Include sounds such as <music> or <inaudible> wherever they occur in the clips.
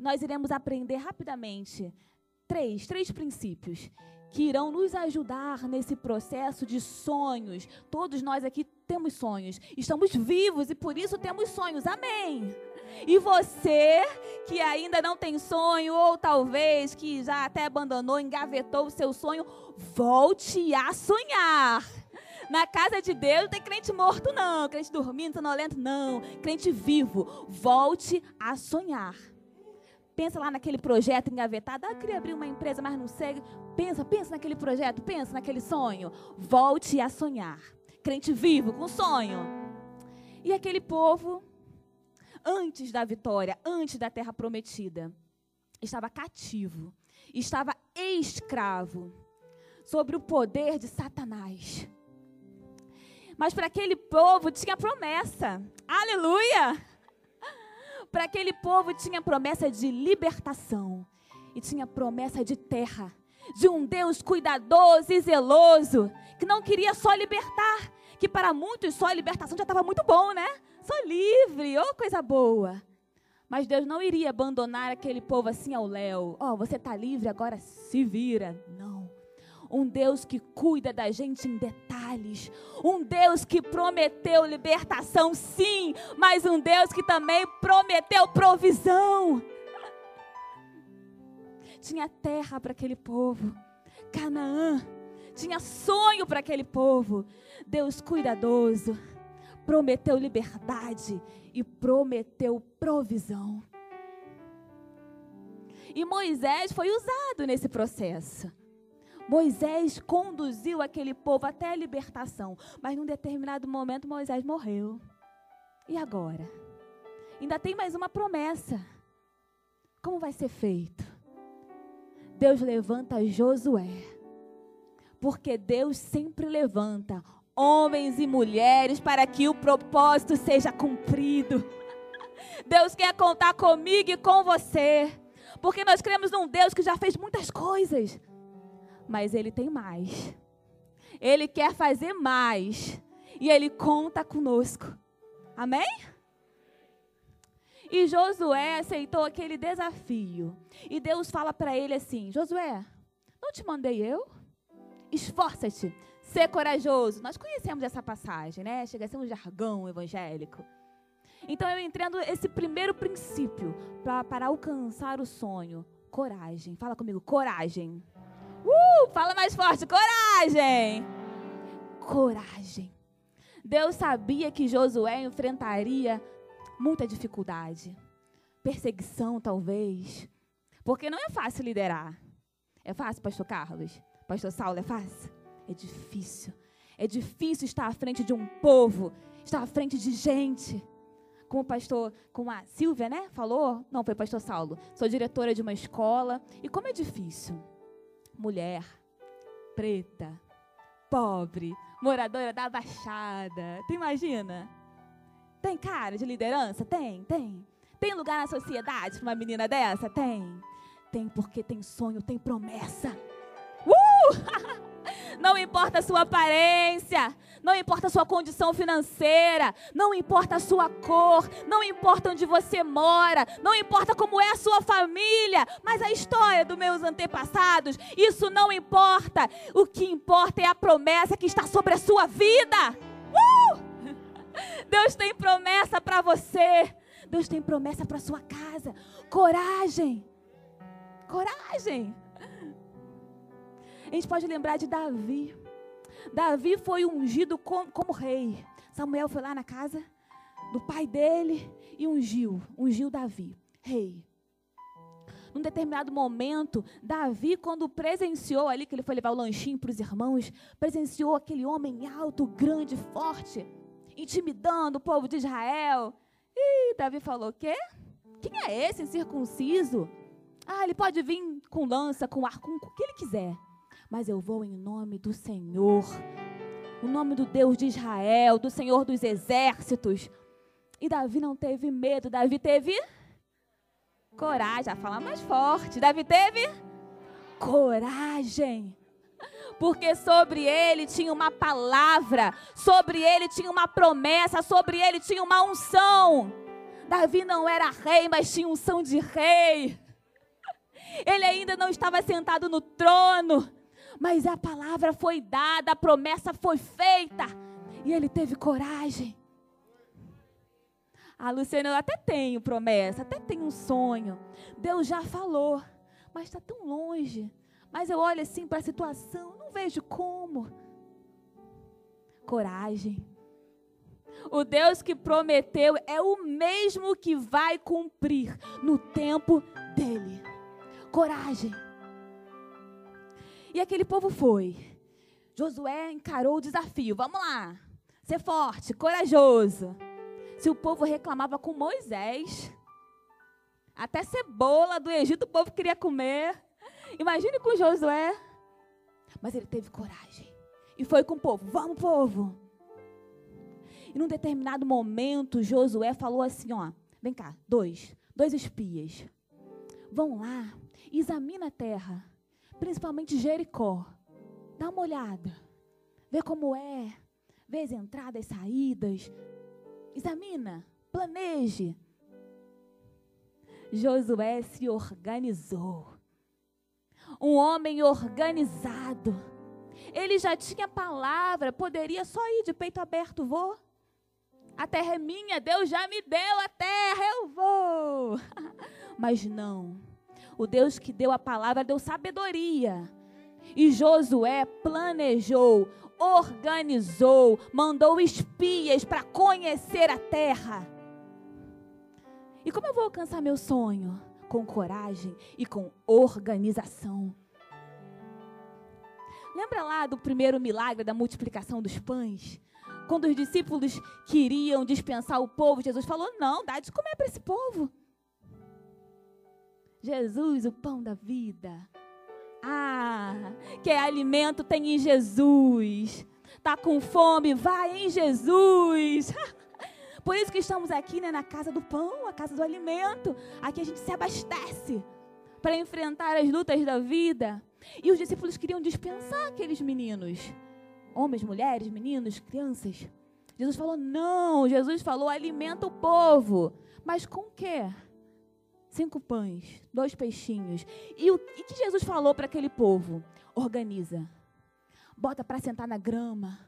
Nós iremos aprender rapidamente três, três princípios que irão nos ajudar nesse processo de sonhos. Todos nós aqui temos sonhos, estamos vivos e por isso temos sonhos. Amém. E você que ainda não tem sonho, ou talvez que já até abandonou, engavetou o seu sonho, volte a sonhar. Na casa de Deus não tem crente morto, não. Crente dormindo, sonolento, não. Crente vivo. Volte a sonhar. Pensa lá naquele projeto engavetado. Ah, queria abrir uma empresa, mas não sei. Pensa, pensa naquele projeto, pensa naquele sonho. Volte a sonhar. Crente vivo, com sonho. E aquele povo, antes da vitória, antes da terra prometida, estava cativo, estava escravo sobre o poder de Satanás. Mas para aquele povo tinha promessa. Aleluia! Para aquele povo tinha promessa de libertação. E tinha promessa de terra. De um Deus cuidadoso e zeloso. Que não queria só libertar. Que para muitos só a libertação já estava muito bom, né? Só livre, oh coisa boa. Mas Deus não iria abandonar aquele povo assim ao léu. Ó, oh, você está livre, agora se vira. Não um Deus que cuida da gente em detalhes, um Deus que prometeu libertação, sim, mas um Deus que também prometeu provisão. <laughs> Tinha terra para aquele povo, Canaã, tinha sonho para aquele povo. Deus cuidadoso, prometeu liberdade e prometeu provisão. E Moisés foi usado nesse processo. Moisés conduziu aquele povo até a libertação, mas num determinado momento Moisés morreu. E agora? Ainda tem mais uma promessa. Como vai ser feito? Deus levanta Josué. Porque Deus sempre levanta homens e mulheres para que o propósito seja cumprido. Deus quer contar comigo e com você. Porque nós cremos num Deus que já fez muitas coisas mas ele tem mais. Ele quer fazer mais. E ele conta conosco. Amém? E Josué aceitou aquele desafio. E Deus fala para ele assim: Josué, não te mandei eu? Esforça-te, ser corajoso. Nós conhecemos essa passagem, né? Chega a ser um jargão evangélico. Então eu entendo esse primeiro princípio para alcançar o sonho: coragem. Fala comigo, coragem. Uh, fala mais forte, coragem. Coragem. Deus sabia que Josué enfrentaria muita dificuldade, perseguição talvez, porque não é fácil liderar. É fácil, pastor Carlos? Pastor Saulo, é fácil? É difícil. É difícil estar à frente de um povo, estar à frente de gente. Como o pastor, como a Silvia, né, falou? Não, foi pastor Saulo. Sou diretora de uma escola. E como é difícil mulher, preta, pobre, moradora da Baixada. Tu imagina? Tem cara de liderança? Tem, tem. Tem lugar na sociedade para uma menina dessa? Tem. Tem porque tem sonho, tem promessa. Uh! <laughs> Não importa a sua aparência, não importa a sua condição financeira, não importa a sua cor, não importa onde você mora, não importa como é a sua família, mas a história dos meus antepassados, isso não importa. O que importa é a promessa que está sobre a sua vida. Uh! <laughs> Deus tem promessa para você. Deus tem promessa para sua casa. Coragem. Coragem. A gente pode lembrar de Davi. Davi foi ungido como, como rei. Samuel foi lá na casa do pai dele e ungiu, ungiu Davi, rei. Num determinado momento, Davi, quando presenciou ali, que ele foi levar o lanchinho para os irmãos, presenciou aquele homem alto, grande, forte, intimidando o povo de Israel. E Davi falou: Quê? Quem é esse incircunciso? Ah, ele pode vir com lança, com arco, com o que ele quiser mas eu vou em nome do Senhor, o nome do Deus de Israel, do Senhor dos exércitos. E Davi não teve medo, Davi teve coragem, a falar mais forte. Davi teve coragem. Porque sobre ele tinha uma palavra, sobre ele tinha uma promessa, sobre ele tinha uma unção. Davi não era rei, mas tinha unção de rei. Ele ainda não estava sentado no trono, mas a palavra foi dada, a promessa foi feita, e ele teve coragem. Ah, Luciana, eu até tenho promessa, até tenho um sonho. Deus já falou, mas está tão longe. Mas eu olho assim para a situação, não vejo como. Coragem. O Deus que prometeu é o mesmo que vai cumprir no tempo dele. Coragem. E aquele povo foi. Josué encarou o desafio. Vamos lá. Ser forte, corajoso. Se o povo reclamava com Moisés, até cebola do Egito o povo queria comer. Imagine com Josué. Mas ele teve coragem. E foi com o povo. Vamos, povo. E num determinado momento, Josué falou assim: ó, vem cá, dois, dois espias. Vão lá, examina a terra, principalmente Jericó. Dá uma olhada. Vê como é. Vê as entradas, saídas, Examina, planeje. Josué se organizou. Um homem organizado. Ele já tinha palavra, poderia só ir de peito aberto, vou. A terra é minha, Deus já me deu a terra, eu vou. <laughs> Mas não. O Deus que deu a palavra deu sabedoria. E Josué planejou organizou, mandou espias para conhecer a terra. E como eu vou alcançar meu sonho? Com coragem e com organização. Lembra lá do primeiro milagre da multiplicação dos pães? Quando os discípulos queriam dispensar o povo, Jesus falou: Não, dá de comer para esse povo. Jesus, o pão da vida, ah, que alimento tem em Jesus. Tá com fome? Vai em Jesus. <laughs> Por isso que estamos aqui, né, na casa do pão, a casa do alimento. Aqui a gente se abastece para enfrentar as lutas da vida. E os discípulos queriam dispensar aqueles meninos, homens, mulheres, meninos, crianças. Jesus falou: "Não, Jesus falou: alimenta o povo". Mas com o quê? Cinco pães, dois peixinhos. E o que Jesus falou para aquele povo? Organiza. Bota para sentar na grama.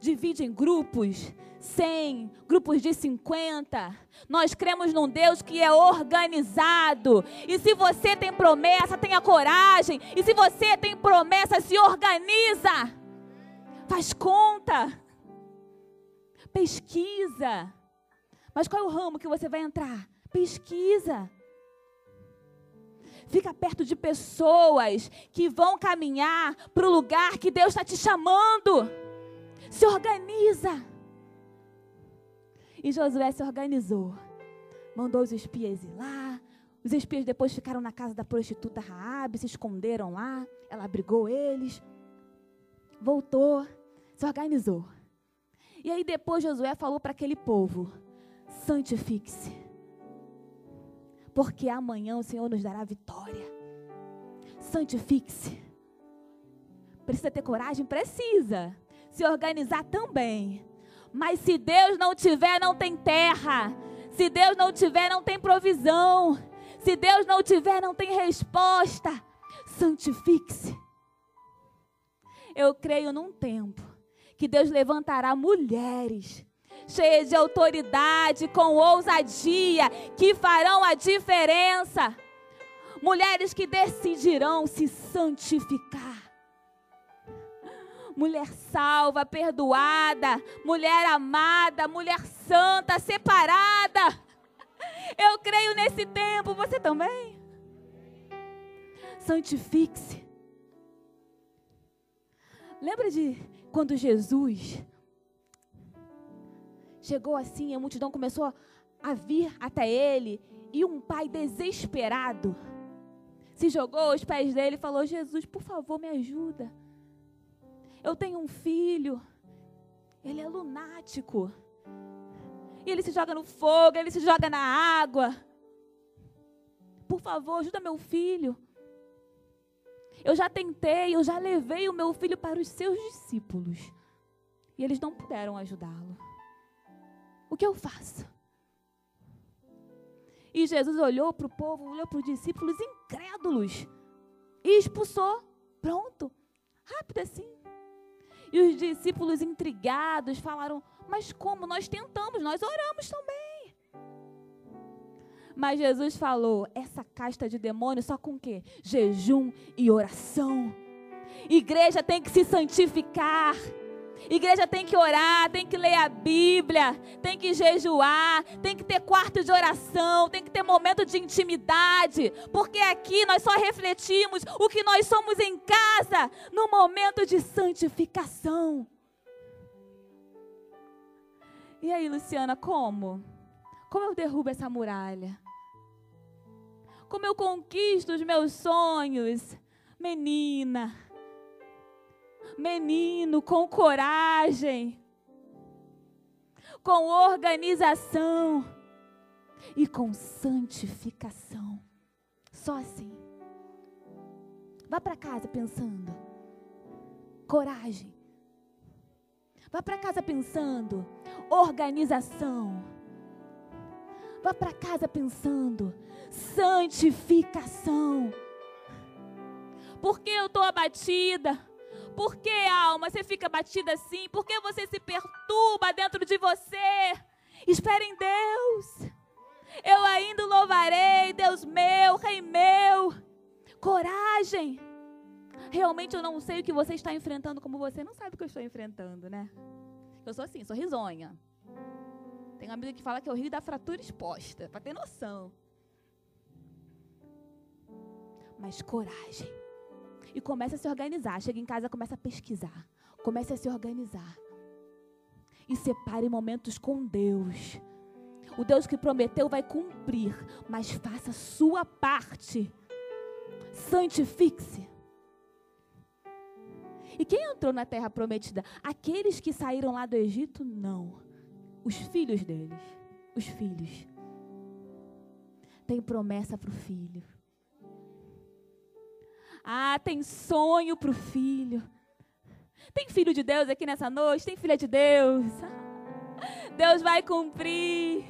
Divide em grupos, 100, grupos de 50. Nós cremos num Deus que é organizado. E se você tem promessa, tenha coragem. E se você tem promessa, se organiza. Faz conta. Pesquisa. Mas qual é o ramo que você vai entrar? Pesquisa. Fica perto de pessoas que vão caminhar para o lugar que Deus está te chamando. Se organiza. E Josué se organizou. Mandou os espias ir lá. Os espias depois ficaram na casa da prostituta Raabe, se esconderam lá. Ela abrigou eles. Voltou, se organizou. E aí depois Josué falou para aquele povo: santifique-se porque amanhã o Senhor nos dará vitória. Santifique-se. Precisa ter coragem? Precisa. Se organizar também. Mas se Deus não tiver, não tem terra. Se Deus não tiver, não tem provisão. Se Deus não tiver, não tem resposta. Santifique-se. Eu creio num tempo que Deus levantará mulheres cheias de autoridade, com ousadia, que farão a diferença. Mulheres que decidirão se santificar. Mulher salva, perdoada, mulher amada, mulher santa, separada. Eu creio nesse tempo, você também? Santifique-se. Lembra de quando Jesus chegou assim, a multidão começou a vir até ele, e um pai desesperado se jogou aos pés dele e falou: Jesus, por favor, me ajuda. Eu tenho um filho, ele é lunático. E ele se joga no fogo, ele se joga na água. Por favor, ajuda meu filho. Eu já tentei, eu já levei o meu filho para os seus discípulos. E eles não puderam ajudá-lo. O que eu faço? E Jesus olhou para o povo, olhou para os discípulos incrédulos e expulsou. Pronto. Rápido assim. E os discípulos intrigados falaram: Mas como? Nós tentamos, nós oramos também. Mas Jesus falou: Essa casta de demônios só com o quê? Jejum e oração. Igreja tem que se santificar. Igreja tem que orar, tem que ler a Bíblia, tem que jejuar, tem que ter quarto de oração, tem que ter momento de intimidade, porque aqui nós só refletimos o que nós somos em casa, no momento de santificação. E aí, Luciana, como? Como eu derrubo essa muralha? Como eu conquisto os meus sonhos? Menina, menino, com coragem, com organização e com santificação. Só assim. Vá para casa pensando. Coragem. Vá para casa pensando. Organização. Vá para casa pensando. Santificação. Porque eu estou abatida por que, alma, você fica batida assim? Por que você se perturba dentro de você? Espere em Deus. Eu ainda louvarei, Deus meu, Rei meu. Coragem. Realmente eu não sei o que você está enfrentando como você não sabe o que eu estou enfrentando, né? Eu sou assim, sou risonha. Tem uma amiga que fala que eu rio da fratura exposta, para ter noção. Mas coragem e começa a se organizar. Chega em casa, começa a pesquisar. Comece a se organizar. E separe momentos com Deus. O Deus que prometeu vai cumprir, mas faça sua parte. Santifique-se. E quem entrou na terra prometida? Aqueles que saíram lá do Egito? Não. Os filhos deles. Os filhos. Tem promessa para o filho. Ah, tem sonho para o filho. Tem filho de Deus aqui nessa noite? Tem filha de Deus? Deus vai cumprir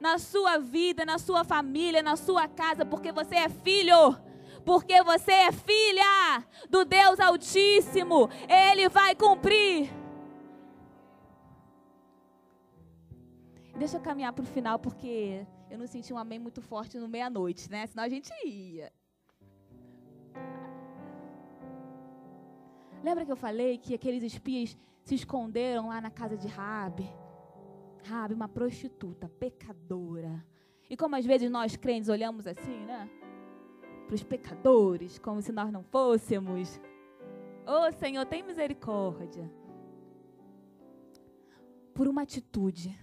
na sua vida, na sua família, na sua casa, porque você é filho. Porque você é filha do Deus Altíssimo. Ele vai cumprir. Deixa eu caminhar para o final, porque eu não senti um amém muito forte no meia-noite, né? Senão a gente ia. Lembra que eu falei que aqueles espias se esconderam lá na casa de Rabi? Rabi, uma prostituta, pecadora. E como às vezes nós crentes olhamos assim, né? Para os pecadores, como se nós não fôssemos. Oh Senhor, tem misericórdia. Por uma atitude,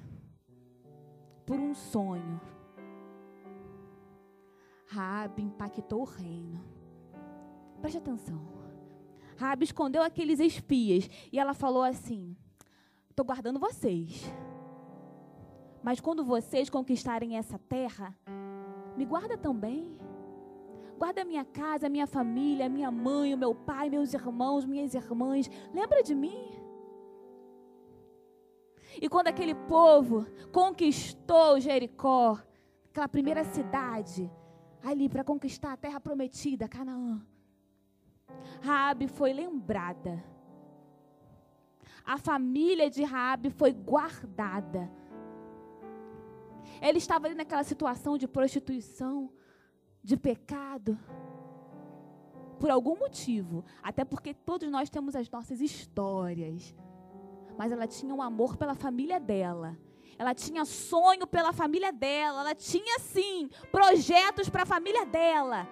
por um sonho, Rabi impactou o reino. Preste atenção. Rabi escondeu aqueles espias e ela falou assim: Estou guardando vocês. Mas quando vocês conquistarem essa terra, me guarda também. Guarda a minha casa, a minha família, minha mãe, o meu pai, meus irmãos, minhas irmãs. Lembra de mim? E quando aquele povo conquistou Jericó, aquela primeira cidade, ali para conquistar a terra prometida, Canaã, Raabe foi lembrada. A família de Raabe foi guardada. Ela estava ali naquela situação de prostituição, de pecado, por algum motivo, até porque todos nós temos as nossas histórias. Mas ela tinha um amor pela família dela. Ela tinha sonho pela família dela. Ela tinha, sim, projetos para a família dela.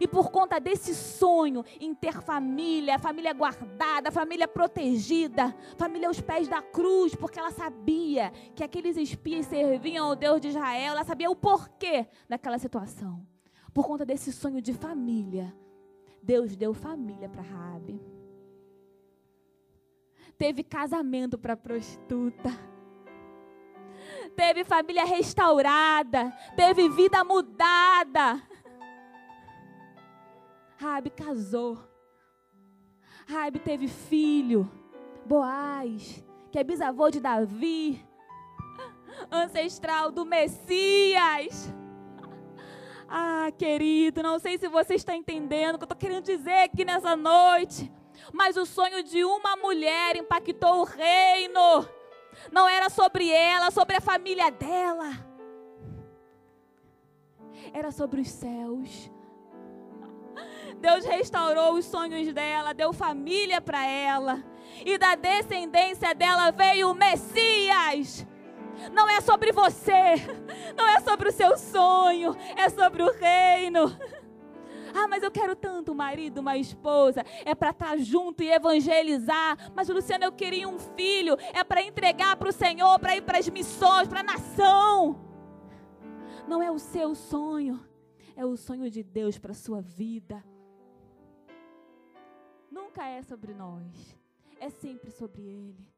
E por conta desse sonho em ter família, família guardada, família protegida, família aos pés da cruz, porque ela sabia que aqueles espias serviam ao Deus de Israel, ela sabia o porquê daquela situação. Por conta desse sonho de família, Deus deu família para Raabe. Teve casamento para prostituta. Teve família restaurada, teve vida mudada. Raabe casou. Raabe teve filho, Boaz, que é bisavô de Davi. ancestral do Messias. Ah, querido, não sei se você está entendendo o que eu estou querendo dizer aqui nessa noite. Mas o sonho de uma mulher impactou o reino. Não era sobre ela, sobre a família dela. Era sobre os céus. Deus restaurou os sonhos dela, deu família para ela. E da descendência dela veio o Messias. Não é sobre você, <laughs> não é sobre o seu sonho, é sobre o reino. <laughs> Ah, mas eu quero tanto um marido, uma esposa. É para estar tá junto e evangelizar. Mas, Luciano, eu queria um filho. É para entregar para o Senhor, para ir para as missões, para a nação. Não é o seu sonho, é o sonho de Deus para a sua vida. Nunca é sobre nós, é sempre sobre Ele.